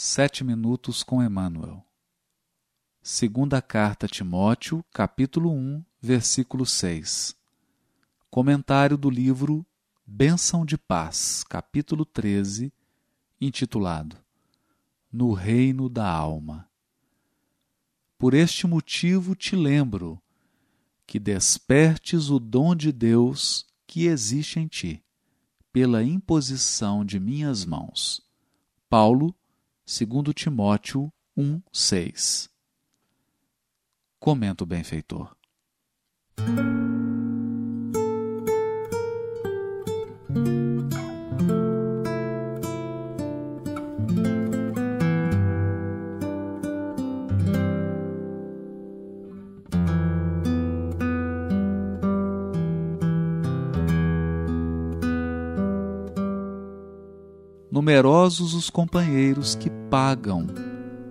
Sete minutos com Emmanuel. Segunda carta Timóteo, capítulo 1, versículo 6. Comentário do livro Bênção de Paz, capítulo 13, intitulado No Reino da Alma. Por este motivo te lembro que despertes o dom de Deus que existe em ti, pela imposição de minhas mãos. Paulo, 2 Timóteo 1, 6. Comenta o benfeitor. Numerosos os companheiros que pagam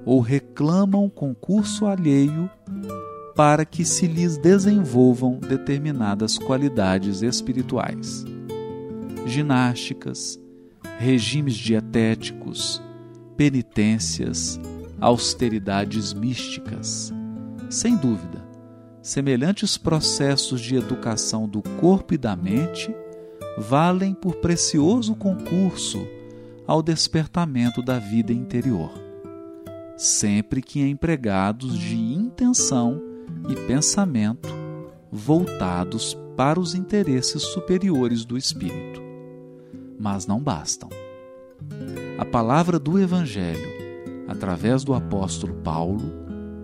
ou reclamam concurso alheio para que se lhes desenvolvam determinadas qualidades espirituais. Ginásticas, regimes dietéticos, penitências, austeridades místicas. Sem dúvida, semelhantes processos de educação do corpo e da mente valem por precioso concurso ao despertamento da vida interior, sempre que empregados de intenção e pensamento voltados para os interesses superiores do espírito. Mas não bastam. A palavra do Evangelho, através do apóstolo Paulo,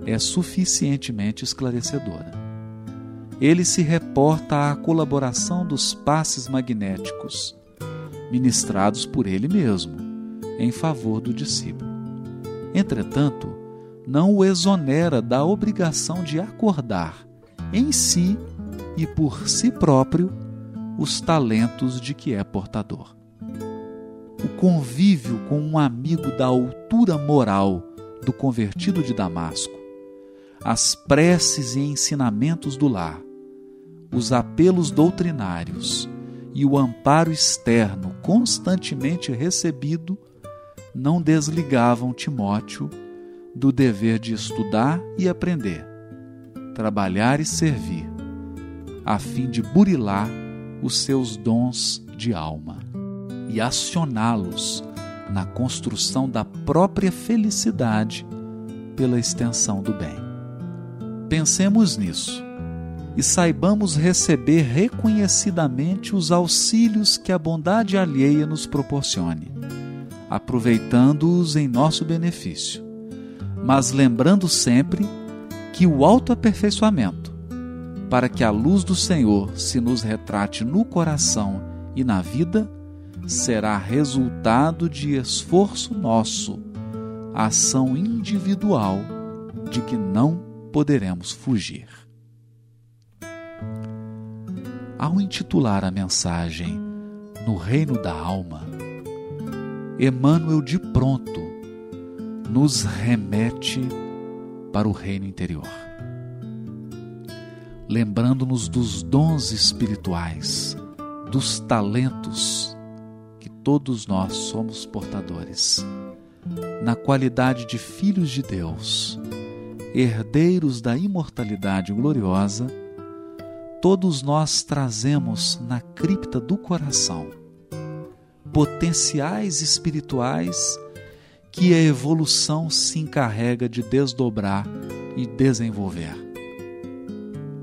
é suficientemente esclarecedora. Ele se reporta à colaboração dos passes magnéticos ministrados por ele mesmo, em favor do discípulo. Entretanto, não o exonera da obrigação de acordar em si e por si próprio os talentos de que é portador. O convívio com um amigo da altura moral do convertido de Damasco, as preces e ensinamentos do lar, os apelos doutrinários, e o amparo externo constantemente recebido não desligavam Timóteo do dever de estudar e aprender, trabalhar e servir, a fim de burilar os seus dons de alma e acioná-los na construção da própria felicidade pela extensão do bem. Pensemos nisso e saibamos receber reconhecidamente os auxílios que a bondade alheia nos proporcione, aproveitando-os em nosso benefício, mas lembrando sempre que o autoaperfeiçoamento, para que a luz do Senhor se nos retrate no coração e na vida, será resultado de esforço nosso, ação individual de que não poderemos fugir. Ao intitular a mensagem No Reino da Alma, Emmanuel de pronto nos remete para o reino interior, lembrando-nos dos dons espirituais, dos talentos que todos nós somos portadores, na qualidade de filhos de Deus, herdeiros da imortalidade gloriosa todos nós trazemos na cripta do coração potenciais espirituais que a evolução se encarrega de desdobrar e desenvolver.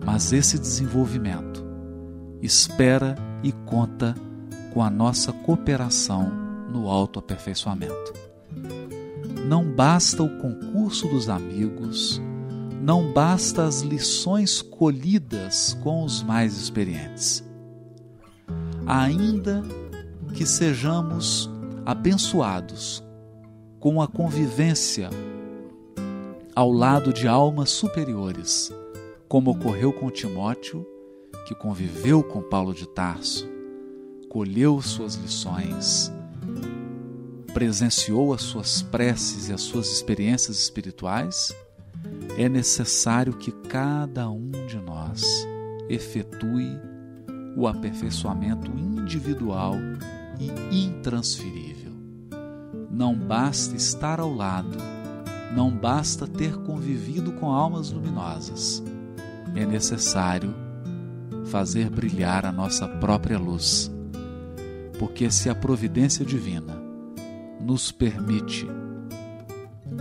Mas esse desenvolvimento espera e conta com a nossa cooperação no autoaperfeiçoamento. Não basta o concurso dos amigos, não basta as lições colhidas com os mais experientes. Ainda que sejamos abençoados com a convivência ao lado de almas superiores, como ocorreu com Timóteo, que conviveu com Paulo de Tarso, colheu suas lições, presenciou as suas preces e as suas experiências espirituais é necessário que cada um de nós efetue o aperfeiçoamento individual e intransferível. não basta estar ao lado, não basta ter convivido com almas luminosas. É necessário fazer brilhar a nossa própria luz. Porque se a providência divina nos permite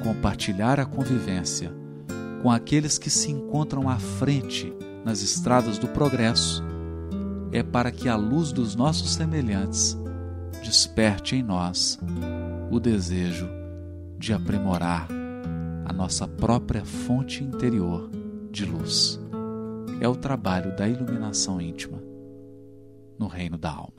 compartilhar a convivência com aqueles que se encontram à frente nas estradas do progresso, é para que a luz dos nossos semelhantes desperte em nós o desejo de aprimorar a nossa própria fonte interior de luz. É o trabalho da iluminação íntima no reino da alma.